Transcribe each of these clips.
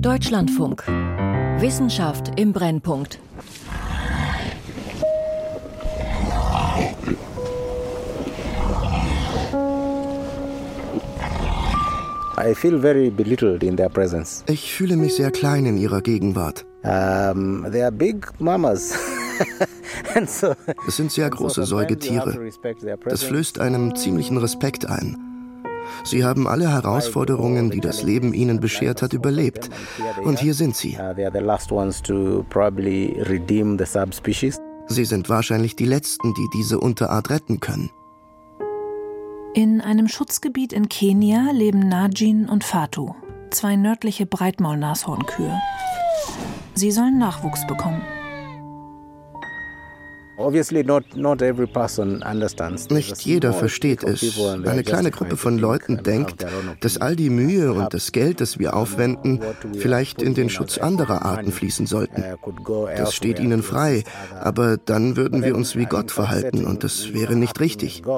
Deutschlandfunk. Wissenschaft im Brennpunkt. Ich fühle mich sehr klein in ihrer Gegenwart. Um, they are big mamas. Es sind sehr große Säugetiere. Das flößt einem ziemlichen Respekt ein. Sie haben alle Herausforderungen, die das Leben ihnen beschert hat, überlebt. Und hier sind sie. Sie sind wahrscheinlich die Letzten, die diese Unterart retten können. In einem Schutzgebiet in Kenia leben Najin und Fatu, zwei nördliche Breitmaulnashornkühe. Sie sollen Nachwuchs bekommen. Nicht jeder versteht es. Eine kleine Gruppe von Leuten denkt, dass all die Mühe und das Geld, das wir aufwenden, vielleicht in den Schutz anderer Arten fließen sollten. Das steht ihnen frei, aber dann würden wir uns wie Gott verhalten und das wäre nicht richtig.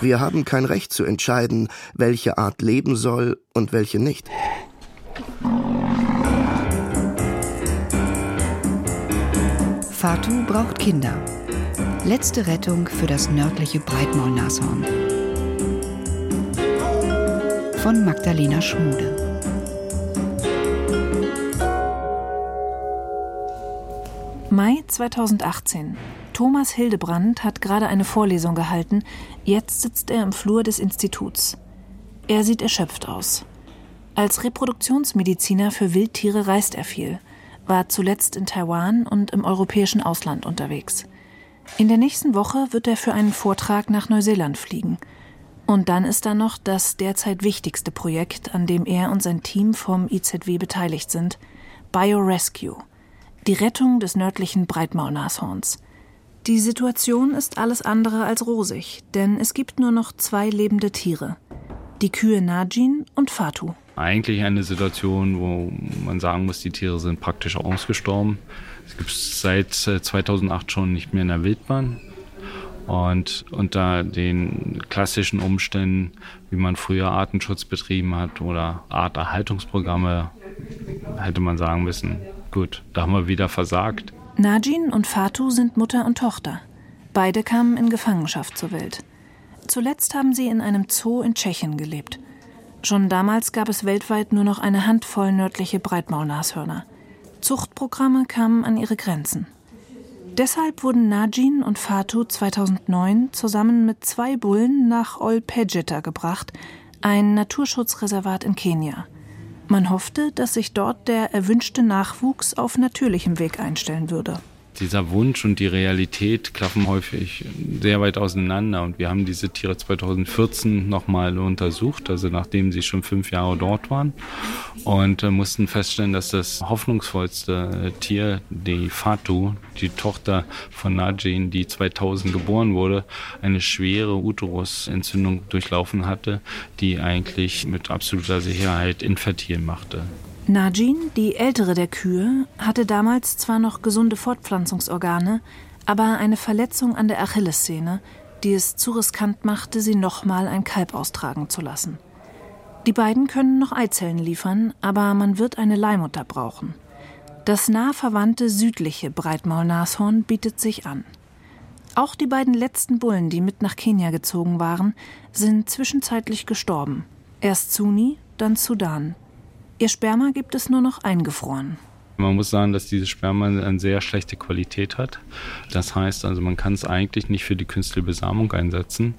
Wir haben kein Recht zu entscheiden, welche Art leben soll und welche nicht. Fatu braucht Kinder. Letzte Rettung für das nördliche Breitmaulnashorn. Von Magdalena Schmude. Mai 2018. Thomas Hildebrand hat gerade eine Vorlesung gehalten. Jetzt sitzt er im Flur des Instituts. Er sieht erschöpft aus. Als Reproduktionsmediziner für Wildtiere reist er viel war zuletzt in Taiwan und im europäischen Ausland unterwegs. In der nächsten Woche wird er für einen Vortrag nach Neuseeland fliegen. Und dann ist da noch das derzeit wichtigste Projekt, an dem er und sein Team vom IZW beteiligt sind, BioRescue, die Rettung des nördlichen Breitmaulnashorns. Die Situation ist alles andere als rosig, denn es gibt nur noch zwei lebende Tiere, die Kühe Najin und Fatu eigentlich eine Situation, wo man sagen muss, die Tiere sind praktisch ausgestorben. Es gibt es seit 2008 äh, schon nicht mehr in der Wildbahn. Und unter den klassischen Umständen, wie man früher Artenschutz betrieben hat oder Arterhaltungsprogramme, hätte man sagen müssen, gut, da haben wir wieder versagt. Najin und Fatu sind Mutter und Tochter. Beide kamen in Gefangenschaft zur Welt. Zuletzt haben sie in einem Zoo in Tschechien gelebt. Schon damals gab es weltweit nur noch eine Handvoll nördliche Breitmaulnashörner. Zuchtprogramme kamen an ihre Grenzen. Deshalb wurden Najin und Fatu 2009 zusammen mit zwei Bullen nach Ol Pejeta gebracht, ein Naturschutzreservat in Kenia. Man hoffte, dass sich dort der erwünschte Nachwuchs auf natürlichem Weg einstellen würde dieser Wunsch und die Realität klaffen häufig sehr weit auseinander. Und wir haben diese Tiere 2014 nochmal untersucht, also nachdem sie schon fünf Jahre dort waren. Und äh, mussten feststellen, dass das hoffnungsvollste Tier, die Fatu, die Tochter von Najin, die 2000 geboren wurde, eine schwere Uterusentzündung durchlaufen hatte, die eigentlich mit absoluter Sicherheit infertil machte. Najin, die ältere der Kühe, hatte damals zwar noch gesunde Fortpflanzungsorgane, aber eine Verletzung an der Achillessehne, die es zu riskant machte, sie nochmal ein Kalb austragen zu lassen. Die beiden können noch Eizellen liefern, aber man wird eine Leihmutter brauchen. Das nah verwandte südliche Breitmaulnashorn bietet sich an. Auch die beiden letzten Bullen, die mit nach Kenia gezogen waren, sind zwischenzeitlich gestorben. Erst Suni, dann Sudan. Ihr Sperma gibt es nur noch eingefroren. Man muss sagen, dass dieses Sperma eine sehr schlechte Qualität hat. Das heißt also, man kann es eigentlich nicht für die künstliche Besamung einsetzen,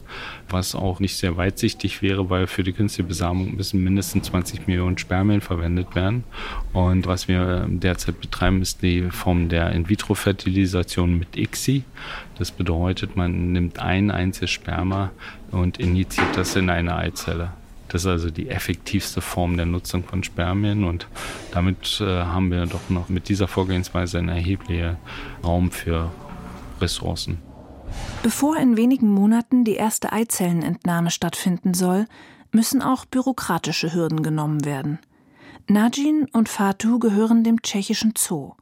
was auch nicht sehr weitsichtig wäre, weil für die künstliche Besamung müssen mindestens 20 Millionen Spermien verwendet werden. Und was wir derzeit betreiben, ist die Form der In-vitro-Fertilisation mit ICSI. Das bedeutet, man nimmt ein einziges Sperma und injiziert das in eine Eizelle. Das ist also die effektivste Form der Nutzung von Spermien und damit äh, haben wir doch noch mit dieser Vorgehensweise einen erheblichen Raum für Ressourcen. Bevor in wenigen Monaten die erste Eizellenentnahme stattfinden soll, müssen auch bürokratische Hürden genommen werden. Najin und Fatu gehören dem tschechischen Zoo.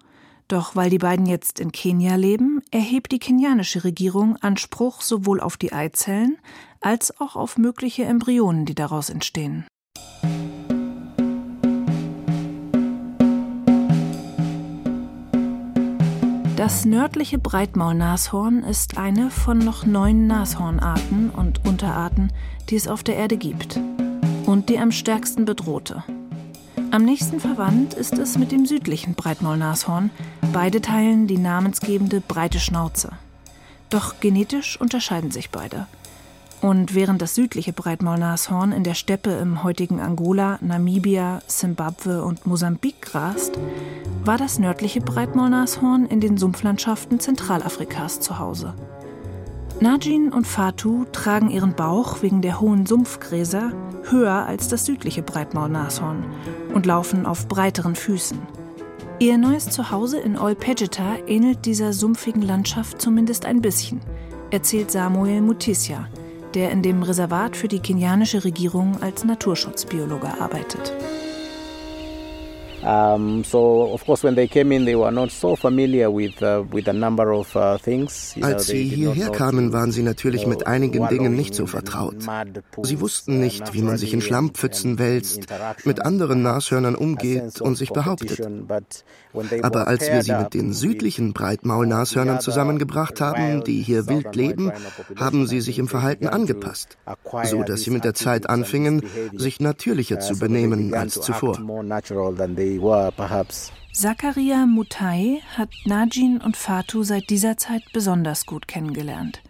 Doch weil die beiden jetzt in Kenia leben, erhebt die kenianische Regierung Anspruch sowohl auf die Eizellen als auch auf mögliche Embryonen, die daraus entstehen. Das nördliche Breitmaulnashorn ist eine von noch neun Nashornarten und Unterarten, die es auf der Erde gibt. Und die am stärksten bedrohte. Am nächsten verwandt ist es mit dem südlichen Breitmaulnashorn. Beide teilen die namensgebende breite Schnauze. Doch genetisch unterscheiden sich beide. Und während das südliche Breitmaulnashorn in der Steppe im heutigen Angola, Namibia, Simbabwe und Mosambik grast, war das nördliche Breitmaulnashorn in den Sumpflandschaften Zentralafrikas zu Hause. Najin und Fatu tragen ihren Bauch wegen der hohen Sumpfgräser höher als das südliche Breitmaulnashorn und laufen auf breiteren Füßen. Ihr neues Zuhause in Olpejeta ähnelt dieser sumpfigen Landschaft zumindest ein bisschen, erzählt Samuel Mutisya, der in dem Reservat für die kenianische Regierung als Naturschutzbiologe arbeitet. Um, so of course when they came in they were not so familiar with uh, with a number of uh, things. You Als sie hierher kamen, waren sie natürlich mit einigen Dingen nicht so vertraut. Sie wussten nicht, wie man sich in Schlammpfützen wälzt, mit anderen Nashörnern umgeht und sich behauptet. Aber als wir sie mit den südlichen Breitmaulnashörnern zusammengebracht haben, die hier wild leben, haben sie sich im Verhalten angepasst, so dass sie mit der Zeit anfingen, sich natürlicher zu benehmen als zuvor. Zakaria Mutai hat Najin und Fatu seit dieser Zeit besonders gut kennengelernt.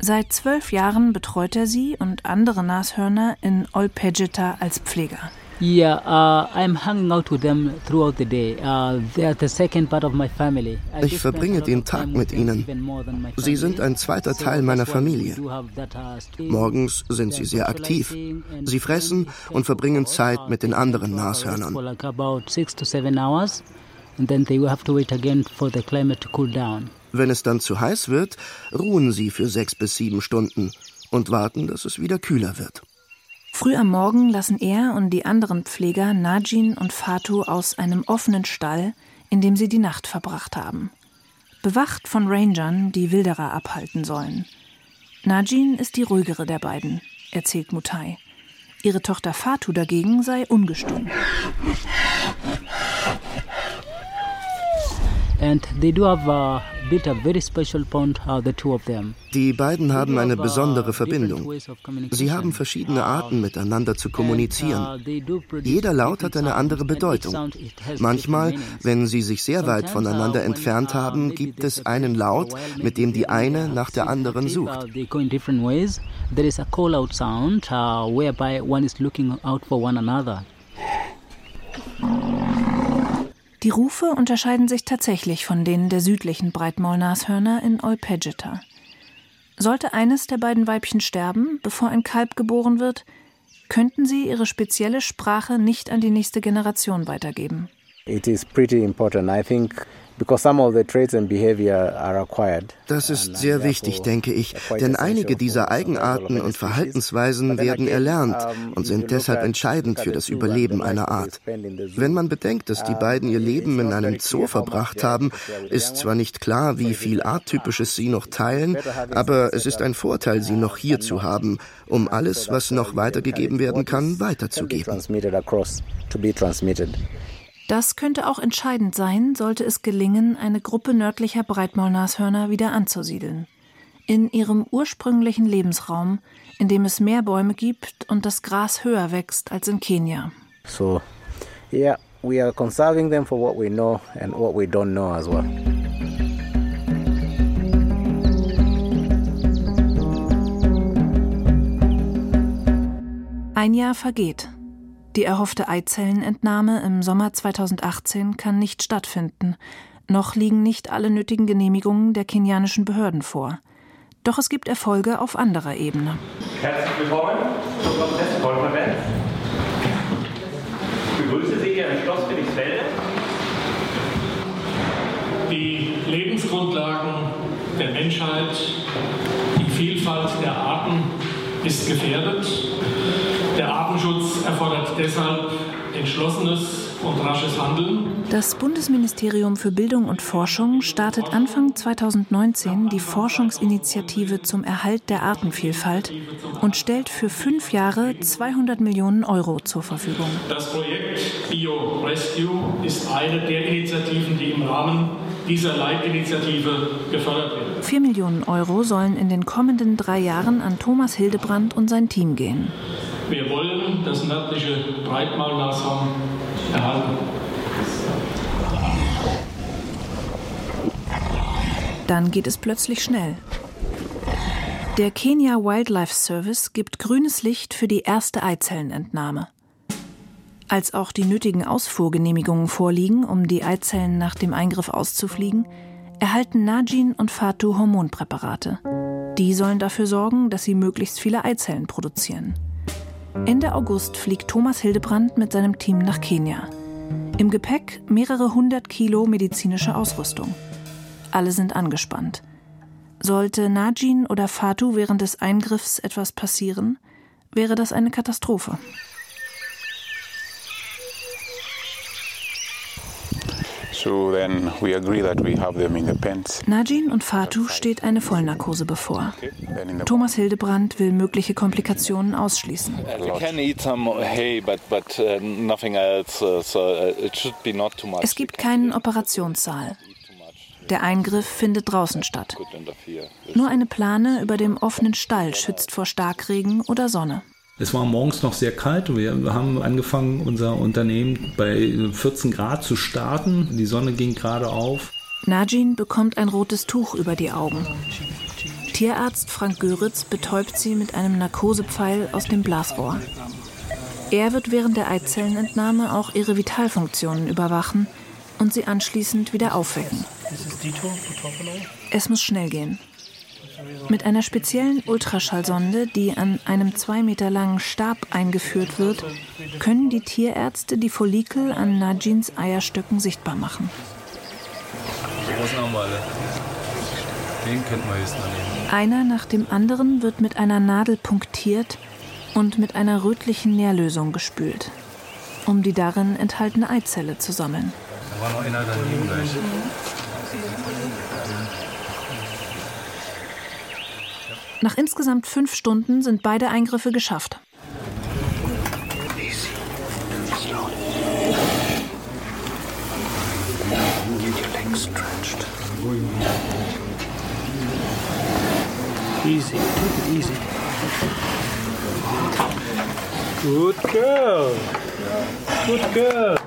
Seit zwölf Jahren betreut er sie und andere Nashörner in Olpejeta als Pfleger. Yeah, uh, I'm hanging out with them throughout the day. Uh, they are the second part of my family. Ich verbringe den Tag mit ihnen. Sie sind ein zweiter Teil meiner Familie. Uh, Morgens sind sie sehr aktiv. Sie fressen und verbringen Zeit mit den anderen Nashörnern. Wenn es dann zu heiß wird, ruhen sie für sechs bis sieben Stunden und warten, dass es wieder kühler wird. Früh am Morgen lassen er und die anderen Pfleger Najin und Fatu aus einem offenen Stall, in dem sie die Nacht verbracht haben. Bewacht von Rangern, die Wilderer abhalten sollen. Najin ist die ruhigere der beiden, erzählt Mutai. Ihre Tochter Fatu dagegen sei ungestüm. And they do have uh, die beiden haben eine besondere Verbindung. Sie haben verschiedene Arten, miteinander zu kommunizieren. Jeder Laut hat eine andere Bedeutung. Manchmal, wenn sie sich sehr weit voneinander entfernt haben, gibt es einen Laut, mit dem die eine nach der anderen sucht. There is a call-out sound uh, whereby one is looking out for one another. Die Rufe unterscheiden sich tatsächlich von denen der südlichen Breitmaulnashörner in Olpejeta. Sollte eines der beiden Weibchen sterben, bevor ein Kalb geboren wird, könnten sie ihre spezielle Sprache nicht an die nächste Generation weitergeben. It is pretty important. I think das ist sehr wichtig, denke ich, denn einige dieser Eigenarten und Verhaltensweisen werden erlernt und sind deshalb entscheidend für das Überleben einer Art. Wenn man bedenkt, dass die beiden ihr Leben in einem Zoo verbracht haben, ist zwar nicht klar, wie viel Arttypisches sie noch teilen, aber es ist ein Vorteil, sie noch hier zu haben, um alles, was noch weitergegeben werden kann, weiterzugeben. Das könnte auch entscheidend sein, sollte es gelingen, eine Gruppe nördlicher Breitmaulnashörner wieder anzusiedeln. In ihrem ursprünglichen Lebensraum, in dem es mehr Bäume gibt und das Gras höher wächst als in Kenia. So, yeah, we are conserving them for what we know and what we don't know as well. Ein Jahr vergeht. Die erhoffte Eizellenentnahme im Sommer 2018 kann nicht stattfinden. Noch liegen nicht alle nötigen Genehmigungen der kenianischen Behörden vor. Doch es gibt Erfolge auf anderer Ebene. Herzlich willkommen zur Prozesskonferenz. Ich begrüße Sie hier im Schloss Felixfelde. Die Lebensgrundlagen der Menschheit, die Vielfalt der Arten ist gefährdet. Der Artenschutz erfordert deshalb entschlossenes und rasches Handeln. Das Bundesministerium für Bildung und Forschung startet Anfang 2019 die Forschungsinitiative zum Erhalt der Artenvielfalt und stellt für fünf Jahre 200 Millionen Euro zur Verfügung. Das Projekt Bio Rescue ist eine der Initiativen, die im Rahmen dieser Leitinitiative gefördert werden. Vier Millionen Euro sollen in den kommenden drei Jahren an Thomas Hildebrand und sein Team gehen. Wir wollen das nördliche Breitmaulnashorn erhalten. Dann geht es plötzlich schnell. Der Kenya Wildlife Service gibt grünes Licht für die erste Eizellenentnahme. Als auch die nötigen Ausfuhrgenehmigungen vorliegen, um die Eizellen nach dem Eingriff auszufliegen, erhalten Najin und Fatu Hormonpräparate. Die sollen dafür sorgen, dass sie möglichst viele Eizellen produzieren. Ende August fliegt Thomas Hildebrand mit seinem Team nach Kenia. Im Gepäck mehrere hundert Kilo medizinische Ausrüstung. Alle sind angespannt. Sollte Najin oder Fatu während des Eingriffs etwas passieren, wäre das eine Katastrophe. Najin und Fatu steht eine Vollnarkose bevor. Thomas Hildebrand will mögliche Komplikationen ausschließen. Es gibt keinen Operationssaal. Der Eingriff findet draußen statt. Nur eine Plane über dem offenen Stall schützt vor Starkregen oder Sonne. Es war morgens noch sehr kalt wir haben angefangen, unser Unternehmen bei 14 Grad zu starten. Die Sonne ging gerade auf. Najin bekommt ein rotes Tuch über die Augen. Tierarzt Frank Göritz betäubt sie mit einem Narkosepfeil aus dem Blasrohr. Er wird während der Eizellenentnahme auch ihre Vitalfunktionen überwachen und sie anschließend wieder aufwecken. Es muss schnell gehen. Mit einer speziellen Ultraschallsonde, die an einem zwei Meter langen Stab eingeführt wird, können die Tierärzte die Follikel an Najins Eierstöcken sichtbar machen. Den könnten wir jetzt nehmen. Einer nach dem anderen wird mit einer Nadel punktiert und mit einer rötlichen Nährlösung gespült, um die darin enthaltene Eizelle zu sammeln. Da war noch einer daneben gleich. Nach insgesamt fünf Stunden sind beide Eingriffe geschafft. Easy, take it easy. Good girl. Good girl.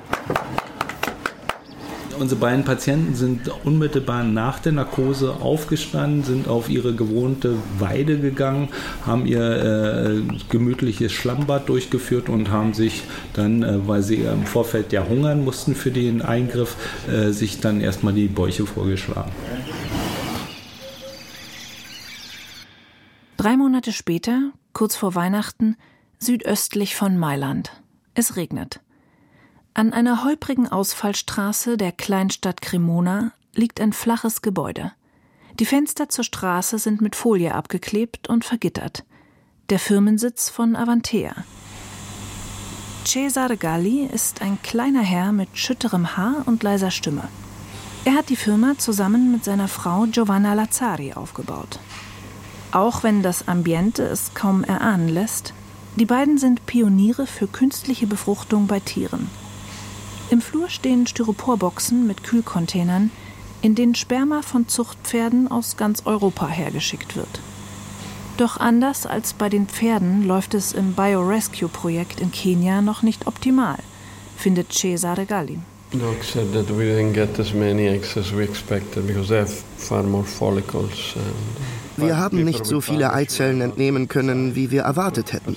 Unsere beiden Patienten sind unmittelbar nach der Narkose aufgestanden, sind auf ihre gewohnte Weide gegangen, haben ihr äh, gemütliches Schlammbad durchgeführt und haben sich dann, äh, weil sie im Vorfeld ja hungern mussten für den Eingriff, äh, sich dann erstmal die Bäuche vorgeschlagen. Drei Monate später, kurz vor Weihnachten, südöstlich von Mailand. Es regnet. An einer holprigen Ausfallstraße der Kleinstadt Cremona liegt ein flaches Gebäude. Die Fenster zur Straße sind mit Folie abgeklebt und vergittert. Der Firmensitz von Avantea. Cesare Galli ist ein kleiner Herr mit schütterem Haar und leiser Stimme. Er hat die Firma zusammen mit seiner Frau Giovanna Lazzari aufgebaut. Auch wenn das Ambiente es kaum erahnen lässt, die beiden sind Pioniere für künstliche Befruchtung bei Tieren. Im Flur stehen Styroporboxen mit Kühlcontainern, in denen Sperma von Zuchtpferden aus ganz Europa hergeschickt wird. Doch anders als bei den Pferden läuft es im Biorescue-Projekt in Kenia noch nicht optimal, findet Cesare Galli. Doc said that we didn't get as many eggs as we expected because they have far more follicles. Wir haben nicht so viele Eizellen entnehmen können, wie wir erwartet hätten.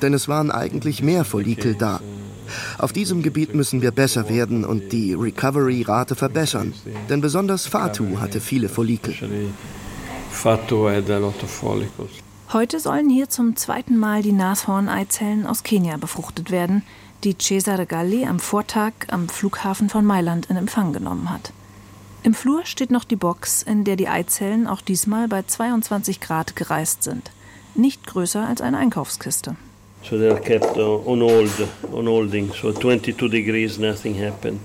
Denn es waren eigentlich mehr Follikel da. Auf diesem Gebiet müssen wir besser werden und die Recovery-Rate verbessern. Denn besonders Fatu hatte viele Follikel. Heute sollen hier zum zweiten Mal die Nashorneizellen aus Kenia befruchtet werden, die Cesare Galli am Vortag am Flughafen von Mailand in Empfang genommen hat. Im Flur steht noch die Box, in der die Eizellen auch diesmal bei 22 Grad gereist sind. Nicht größer als eine Einkaufskiste. So they are kept on hold, on holding. So 22 degrees, nothing happened.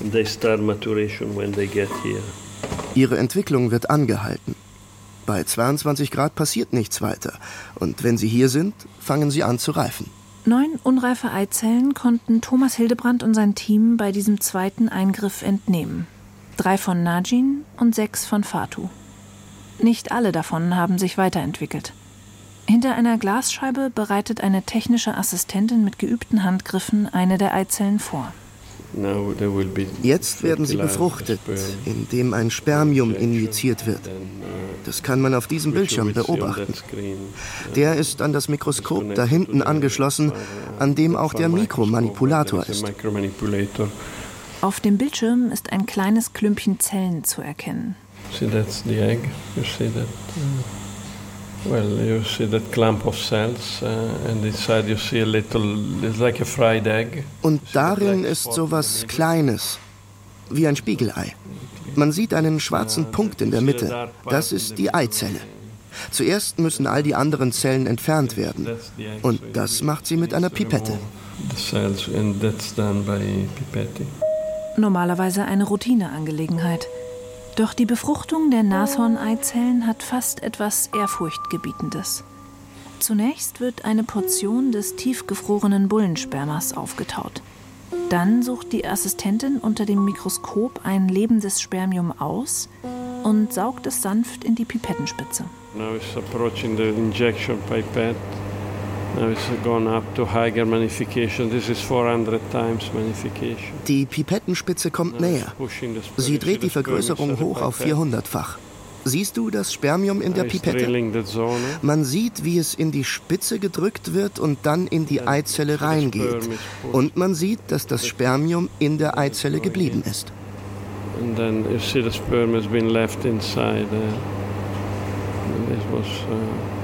And they start maturation when they get here. Ihre Entwicklung wird angehalten. Bei 22 Grad passiert nichts weiter. Und wenn sie hier sind, fangen sie an zu reifen. Neun unreife Eizellen konnten Thomas Hildebrand und sein Team bei diesem zweiten Eingriff entnehmen. Drei von Najin und sechs von Fatu. Nicht alle davon haben sich weiterentwickelt. Hinter einer Glasscheibe bereitet eine technische Assistentin mit geübten Handgriffen eine der Eizellen vor. Jetzt werden sie befruchtet, indem ein Spermium injiziert wird. Das kann man auf diesem Bildschirm beobachten. Der ist an das Mikroskop da hinten angeschlossen, an dem auch der Mikromanipulator ist. Auf dem Bildschirm ist ein kleines Klümpchen Zellen zu erkennen. See, that's the egg. You see that? Well, you see that clump of cells, uh, and inside you see a little. It's like a fried egg. Und darin ist sowas Kleines, wie ein Spiegelei. Man sieht einen schwarzen Punkt in der Mitte. Das ist die Eizelle. Zuerst müssen all die anderen Zellen entfernt werden. Und das macht sie mit einer Pipette. Normalerweise eine Routineangelegenheit. Doch die Befruchtung der Nashorneizellen hat fast etwas Ehrfurchtgebietendes. Zunächst wird eine Portion des tiefgefrorenen Bullenspermas aufgetaut. Dann sucht die Assistentin unter dem Mikroskop ein lebendes Spermium aus und saugt es sanft in die Pipettenspitze. Now it's approaching the injection pipette. Die Pipettenspitze kommt näher. Sie dreht die Vergrößerung hoch auf 400-fach. Siehst du das Spermium in der Pipette? Man sieht, wie es in die Spitze gedrückt wird und dann in die Eizelle reingeht. Und man sieht, dass das Spermium in der Eizelle geblieben ist. And then you see the sperm has been left inside. Uh, it was, uh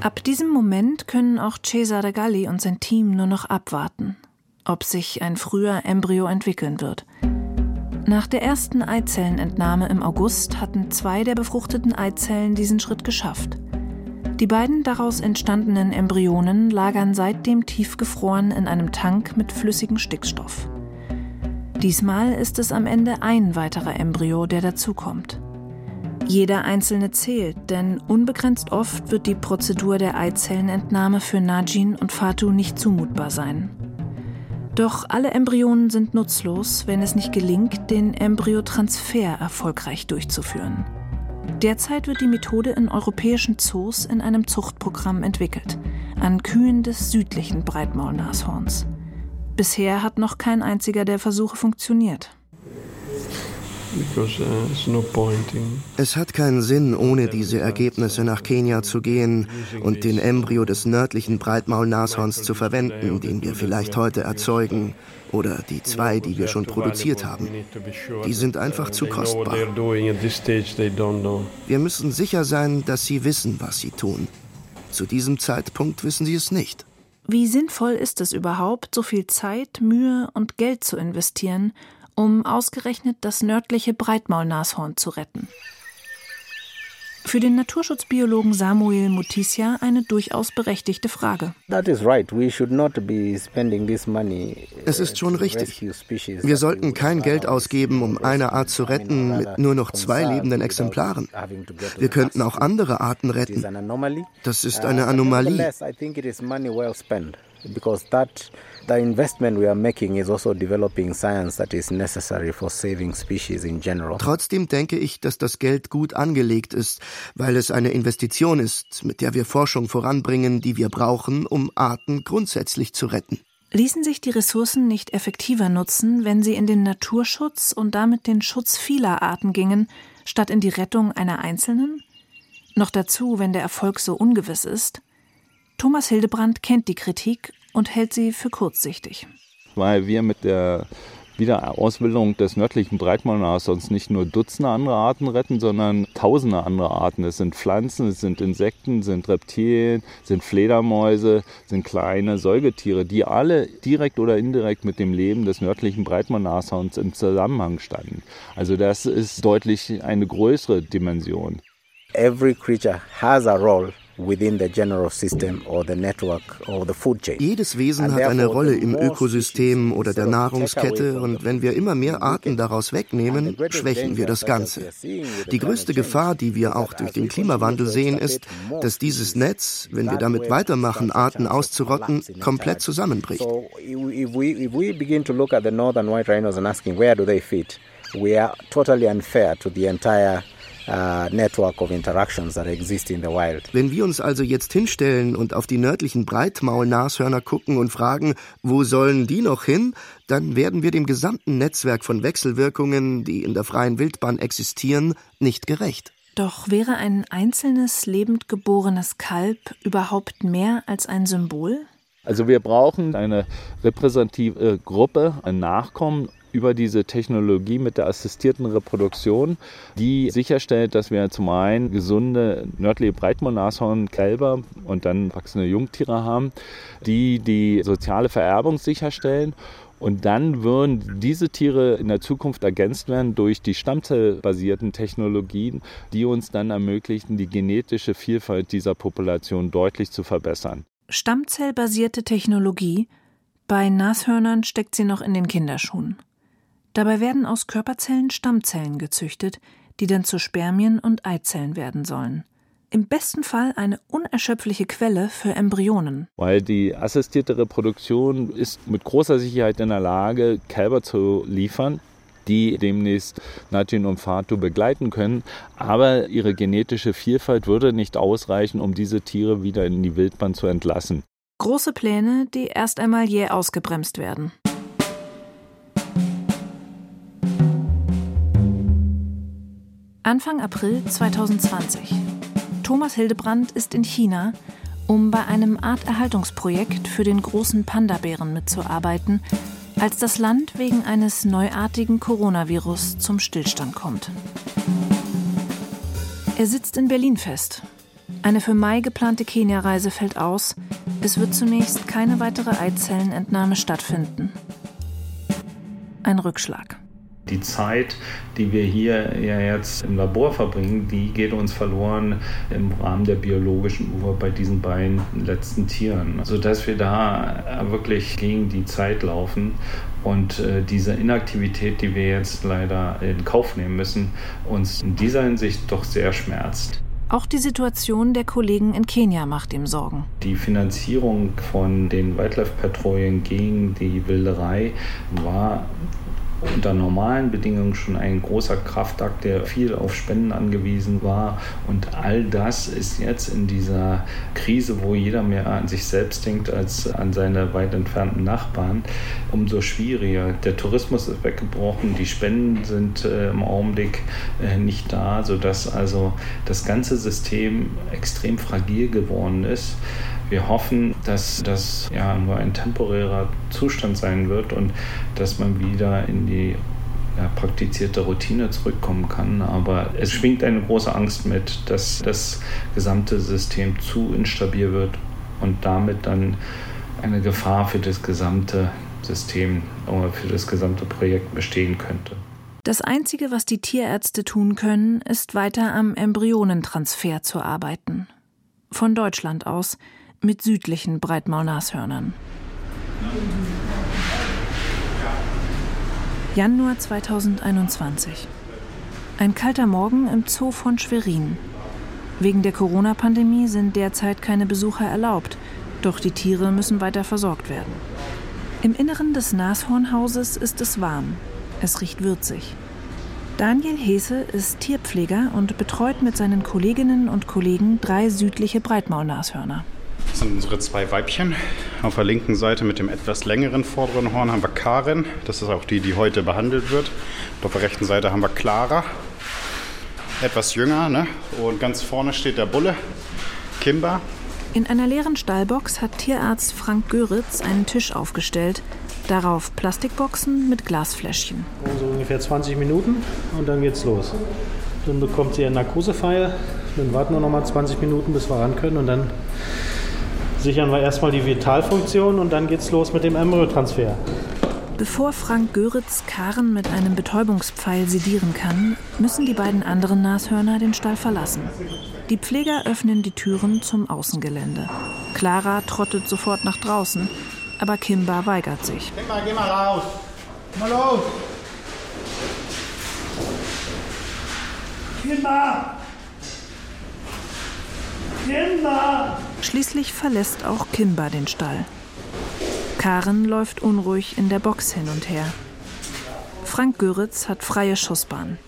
Ab diesem Moment können auch Cesare Galli und sein Team nur noch abwarten, ob sich ein früher Embryo entwickeln wird. Nach der ersten Eizellenentnahme im August hatten zwei der befruchteten Eizellen diesen Schritt geschafft. Die beiden daraus entstandenen Embryonen lagern seitdem tiefgefroren in einem Tank mit flüssigem Stickstoff. Diesmal ist es am Ende ein weiterer Embryo, der dazukommt. Jeder einzelne zählt, denn unbegrenzt oft wird die Prozedur der Eizellenentnahme für Najin und Fatu nicht zumutbar sein. Doch alle Embryonen sind nutzlos, wenn es nicht gelingt, den Embryotransfer erfolgreich durchzuführen. Derzeit wird die Methode in europäischen Zoos in einem Zuchtprogramm entwickelt, an Kühen des südlichen Breitmaulnashorns. Bisher hat noch kein einziger der Versuche funktioniert. Uh, es hat keinen Sinn, ohne diese Ergebnisse nach Kenia zu gehen und den Embryo des nördlichen Breitmaulnashorns zu verwenden, den wir vielleicht heute erzeugen, oder die zwei, die wir schon produziert haben. Die sind einfach zu kostbar. Wir müssen sicher sein, dass sie wissen, was sie tun. Zu diesem Zeitpunkt wissen sie es nicht. Wie sinnvoll ist es überhaupt, so viel Zeit, Mühe und Geld zu investieren, um ausgerechnet das nördliche Breitmaulnashorn zu retten. Für den Naturschutzbiologen Samuel Mutisia eine durchaus berechtigte Frage. Es ist schon richtig. Wir sollten kein Geld ausgeben, um eine Art zu retten mit nur noch zwei lebenden Exemplaren. Wir könnten auch andere Arten retten. Das ist eine Anomalie because that the investment we are making is also developing science that is necessary for saving species in general. Trotzdem denke ich, dass das Geld gut angelegt ist, weil es eine Investition ist, mit der wir Forschung voranbringen, die wir brauchen, um Arten grundsätzlich zu retten. Ließen sich die Ressourcen nicht effektiver nutzen, wenn sie in den Naturschutz und damit den Schutz vieler Arten gingen, statt in die Rettung einer einzelnen? Noch dazu, wenn der Erfolg so ungewiss ist? Thomas Hildebrand kennt die Kritik und hält sie für kurzsichtig. Weil wir mit der Wiederausbildung des nördlichen Breitmaulnashorns nicht nur Dutzende andere Arten retten, sondern tausende andere Arten. Es sind Pflanzen, es sind Insekten, es sind Reptilien, es sind Fledermäuse, es sind kleine Säugetiere, die alle direkt oder indirekt mit dem Leben des nördlichen Breitmaulnashorns im Zusammenhang standen. Also das ist deutlich eine größere Dimension. every creature has a role within the general system or the network or the food chain. Jedes Wesen hat eine Rolle im Ökosystem oder der Nahrungskette und wenn wir immer mehr Arten daraus wegnehmen, schwächen wir das Ganze. Die größte Gefahr, die wir auch durch den Klimawandel sehen, ist, dass dieses Netz, wenn wir damit weitermachen, Arten auszurotten, komplett zusammenbricht. We are totally unfair to the entire network of interactions that exist in the wild. Wenn wir uns also jetzt hinstellen und auf die nördlichen Breitmaulnashörner gucken und fragen, wo sollen die noch hin, dann werden wir dem gesamten Netzwerk von Wechselwirkungen, die in der freien Wildbahn existieren, nicht gerecht. Doch wäre ein einzelnes lebend geborenes Kalb überhaupt mehr als ein Symbol? Also wir brauchen eine repräsentative Gruppe an Nachkommen über diese Technologie mit der assistierten Reproduktion, die sicherstellt, dass wir zum einen gesunde nördliche Breitmaulnashornkälber und dann wachsende Jungtiere haben, die die soziale Vererbung sicherstellen und dann würden diese Tiere in der Zukunft ergänzt werden durch die stammzellbasierten Technologien, die uns dann ermöglichen, die genetische Vielfalt dieser Population deutlich zu verbessern. Stammzellbasierte Technologie, bei Nashörnern steckt sie noch in den Kinderschuhen. Dabei werden aus Körperzellen Stammzellen gezüchtet, die dann zu Spermien und Eizellen werden sollen. Im besten Fall eine unerschöpfliche Quelle für Embryonen. Weil die assistierte Reproduktion ist mit großer Sicherheit in der Lage, Kälber zu liefern, die demnächst Natin und Fatu begleiten können. Aber ihre genetische Vielfalt würde nicht ausreichen, um diese Tiere wieder in die Wildbahn zu entlassen. Große Pläne, die erst einmal jäh ausgebremst werden. Anfang April 2020. Thomas Hildebrand ist in China, um bei einem Arterhaltungsprojekt für den großen Panda-Bären mitzuarbeiten, als das Land wegen eines neuartigen Coronavirus zum Stillstand kommt. Er sitzt in Berlin fest. Eine für Mai geplante Kenia-Reise fällt aus. Es wird zunächst keine weitere Eizellenentnahme stattfinden. Ein Rückschlag. Die Zeit, die wir hier ja jetzt im Labor verbringen, die geht uns verloren im Rahmen der biologischen Uhr bei diesen beiden letzten Tieren. Sodass wir da wirklich gegen die Zeit laufen und äh, diese Inaktivität, die wir jetzt leider in Kauf nehmen müssen, uns in dieser Hinsicht doch sehr schmerzt. Auch die Situation der Kollegen in Kenia macht ihm Sorgen. Die Finanzierung von den Wildlife-Patrouillen gegen die Wilderei war unter normalen Bedingungen schon ein großer Kraftakt, der viel auf Spenden angewiesen war. Und all das ist jetzt in dieser Krise, wo jeder mehr an sich selbst denkt als an seine weit entfernten Nachbarn, umso schwieriger. Der Tourismus ist weggebrochen, die Spenden sind äh, im Augenblick äh, nicht da, sodass also das ganze System extrem fragil geworden ist. Wir hoffen, dass das ja nur ein temporärer Zustand sein wird und dass man wieder in die ja, praktizierte Routine zurückkommen kann. Aber es schwingt eine große Angst mit, dass das gesamte System zu instabil wird und damit dann eine Gefahr für das gesamte System oder für das gesamte Projekt bestehen könnte. Das Einzige, was die Tierärzte tun können, ist weiter am Embryonentransfer zu arbeiten. Von Deutschland aus, mit südlichen Breitmaulnashörnern. Januar 2021. Ein kalter Morgen im Zoo von Schwerin. Wegen der Corona-Pandemie sind derzeit keine Besucher erlaubt, doch die Tiere müssen weiter versorgt werden. Im Inneren des Nashornhauses ist es warm. Es riecht würzig. Daniel Hese ist Tierpfleger und betreut mit seinen Kolleginnen und Kollegen drei südliche Breitmaulnashörner. Das sind unsere zwei Weibchen. Auf der linken Seite mit dem etwas längeren vorderen Horn haben wir Karin. Das ist auch die, die heute behandelt wird. Und auf der rechten Seite haben wir Clara. Etwas jünger. Ne? Und ganz vorne steht der Bulle, Kimber. In einer leeren Stallbox hat Tierarzt Frank Göritz einen Tisch aufgestellt. Darauf Plastikboxen mit Glasfläschchen. So ungefähr 20 Minuten und dann geht's los. Dann bekommt sie einen Narkosepfeil. Dann warten wir noch mal 20 Minuten, bis wir ran können und dann sichern wir erstmal die Vitalfunktion und dann geht's los mit dem Embryotransfer. Bevor Frank Göritz Karen mit einem Betäubungspfeil sedieren kann, müssen die beiden anderen Nashörner den Stall verlassen. Die Pfleger öffnen die Türen zum Außengelände. Clara trottet sofort nach draußen, aber Kimba weigert sich. Mal, geh mal raus. Mal los. Kimba! Kimba! Schließlich verlässt auch Kimba den Stall. Karen läuft unruhig in der Box hin und her. Frank Göritz hat freie Schussbahn.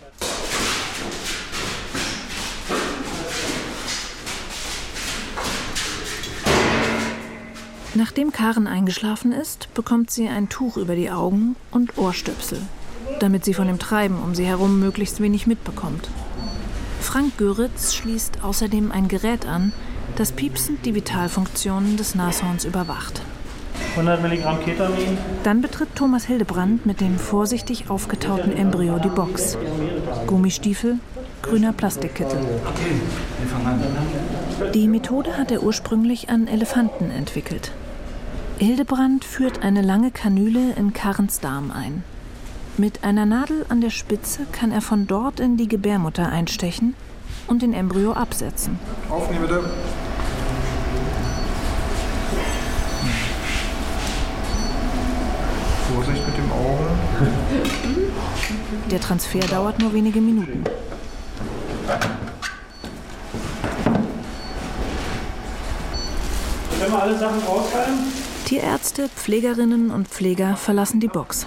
Nachdem Karen eingeschlafen ist, bekommt sie ein Tuch über die Augen und Ohrstöpsel, damit sie von dem Treiben um sie herum möglichst wenig mitbekommt. Frank Göritz schließt außerdem ein Gerät an, das piepsend die Vitalfunktionen des Nashorns überwacht. 100 Milligramm Ketamin. Dann betritt Thomas Hildebrand mit dem vorsichtig aufgetauten Embryo die Box. Gummistiefel, grüner Plastikkittel. Die Methode hat er ursprünglich an Elefanten entwickelt. Hildebrand führt eine lange Kanüle in Karens Darm ein. Mit einer Nadel an der Spitze kann er von dort in die Gebärmutter einstechen und den Embryo absetzen. Aufnehmen bitte. Vorsicht mit dem Auge. Der Transfer dauert nur wenige Minuten. Können wir alle Sachen rausfallen? Tierärzte, Pflegerinnen und Pfleger verlassen die Box.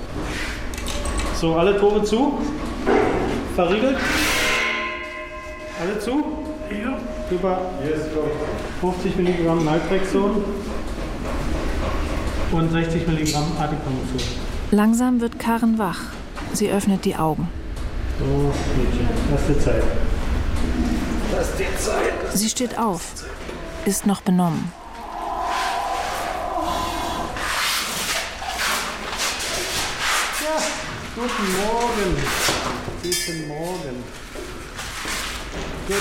So, alle Tore zu. Verriegelt. Alle zu. Ja. Über 50 Milligramm Naltrexon und 60 Milligramm Adiponazol. Langsam wird Karen wach. Sie öffnet die Augen. So, Mädchen, lass dir Zeit. Lass dir Zeit. Sie steht auf, ist noch benommen. Ja, guten Morgen. Guten Morgen. Gut.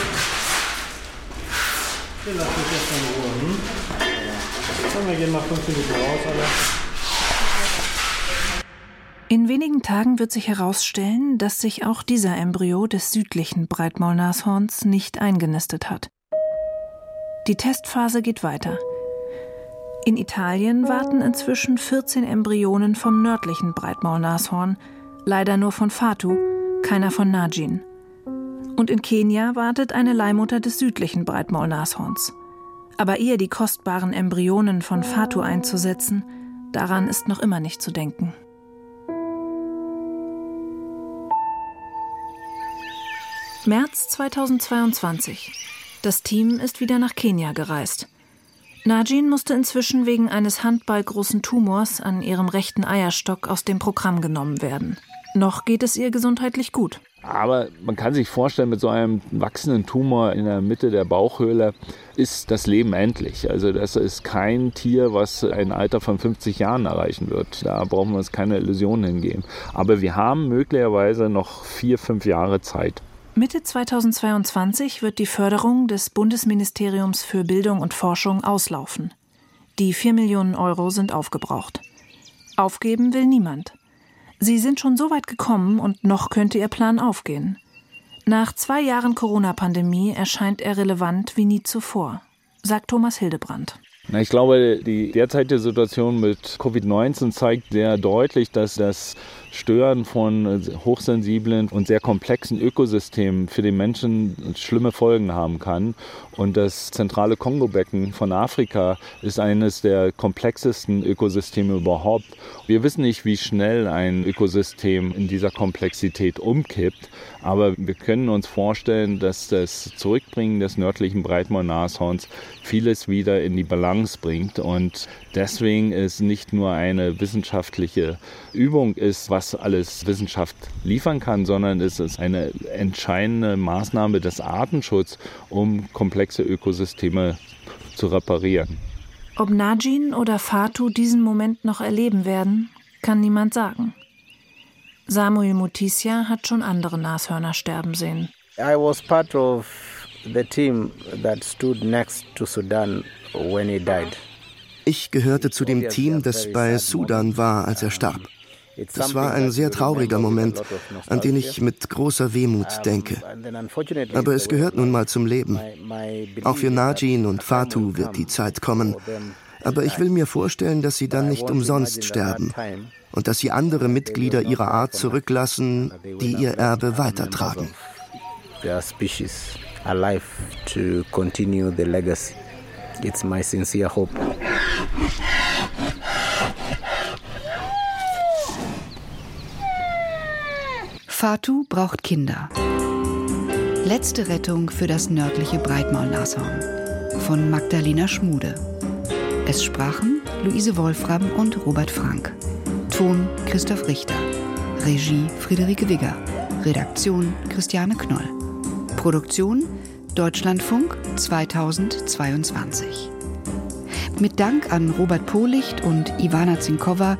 Wir lassen uns jetzt in Ruhe. Hm? Komm, wir gehen mal fünf Minuten raus, alle. In wenigen Tagen wird sich herausstellen, dass sich auch dieser Embryo des südlichen Breitmaulnashorns nicht eingenistet hat. Die Testphase geht weiter. In Italien warten inzwischen 14 Embryonen vom nördlichen Breitmaulnashorn, leider nur von Fatu, keiner von Najin. Und in Kenia wartet eine Leihmutter des südlichen Breitmaulnashorns. Aber ihr die kostbaren Embryonen von Fatu einzusetzen, daran ist noch immer nicht zu denken. März 2022. Das Team ist wieder nach Kenia gereist. Najin musste inzwischen wegen eines handballgroßen Tumors an ihrem rechten Eierstock aus dem Programm genommen werden. Noch geht es ihr gesundheitlich gut. Aber man kann sich vorstellen, mit so einem wachsenden Tumor in der Mitte der Bauchhöhle ist das Leben endlich. Also das ist kein Tier, was ein Alter von 50 Jahren erreichen wird. Da brauchen wir uns keine Illusionen hingeben. Aber wir haben möglicherweise noch vier, fünf Jahre Zeit. Mitte 2022 wird die Förderung des Bundesministeriums für Bildung und Forschung auslaufen. Die 4 Millionen Euro sind aufgebraucht. Aufgeben will niemand. Sie sind schon so weit gekommen und noch könnte Ihr Plan aufgehen. Nach zwei Jahren Corona-Pandemie erscheint er relevant wie nie zuvor, sagt Thomas Hildebrand. Na, ich glaube, die derzeitige Situation mit Covid-19 zeigt sehr deutlich, dass das Stören von hochsensiblen und sehr komplexen Ökosystemen für den Menschen schlimme Folgen haben kann. Und das zentrale Kongo-Becken von Afrika ist eines der komplexesten Ökosysteme überhaupt. Wir wissen nicht, wie schnell ein Ökosystem in dieser Komplexität umkippt, aber wir können uns vorstellen, dass das Zurückbringen des nördlichen Breitmaul-Nashorns vieles wieder in die Balance bringt. Und deswegen ist nicht nur eine wissenschaftliche Übung ist, was alles Wissenschaft liefern kann, sondern es ist eine entscheidende Maßnahme des Artenschutzes, um komplexe Ökosysteme zu reparieren. Ob Najin oder Fatu diesen Moment noch erleben werden, kann niemand sagen. Samuel Mutisia hat schon andere Nashörner sterben sehen. I was part of the team that stood next to Sudan when he died. Ich gehörte zu dem Team, das bei Sudan war, als er starb. Das war ein sehr trauriger Moment, an den ich mit großer Wehmut denke. Aber es gehört nun mal zum Leben. Auch für Najin und Fatu wird die Zeit kommen. Aber ich will mir vorstellen, dass sie dann nicht umsonst sterben und dass sie andere Mitglieder ihrer Art zurücklassen, die ihr Erbe weitertragen. It's my sincere hope. Fatu braucht Kinder. Letzte Rettung für das nördliche Breitmaulnashorn von Magdalena Schmude. Es sprachen Luise Wolfram und Robert Frank. Ton Christoph Richter. Regie Friederike Wigger. Redaktion Christiane Knoll. Produktion Deutschlandfunk 2022. Mit Dank an Robert Policht und Ivana Zinkova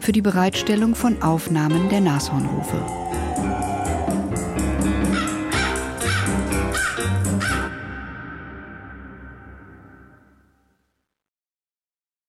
für die Bereitstellung von Aufnahmen der Nashornrufe.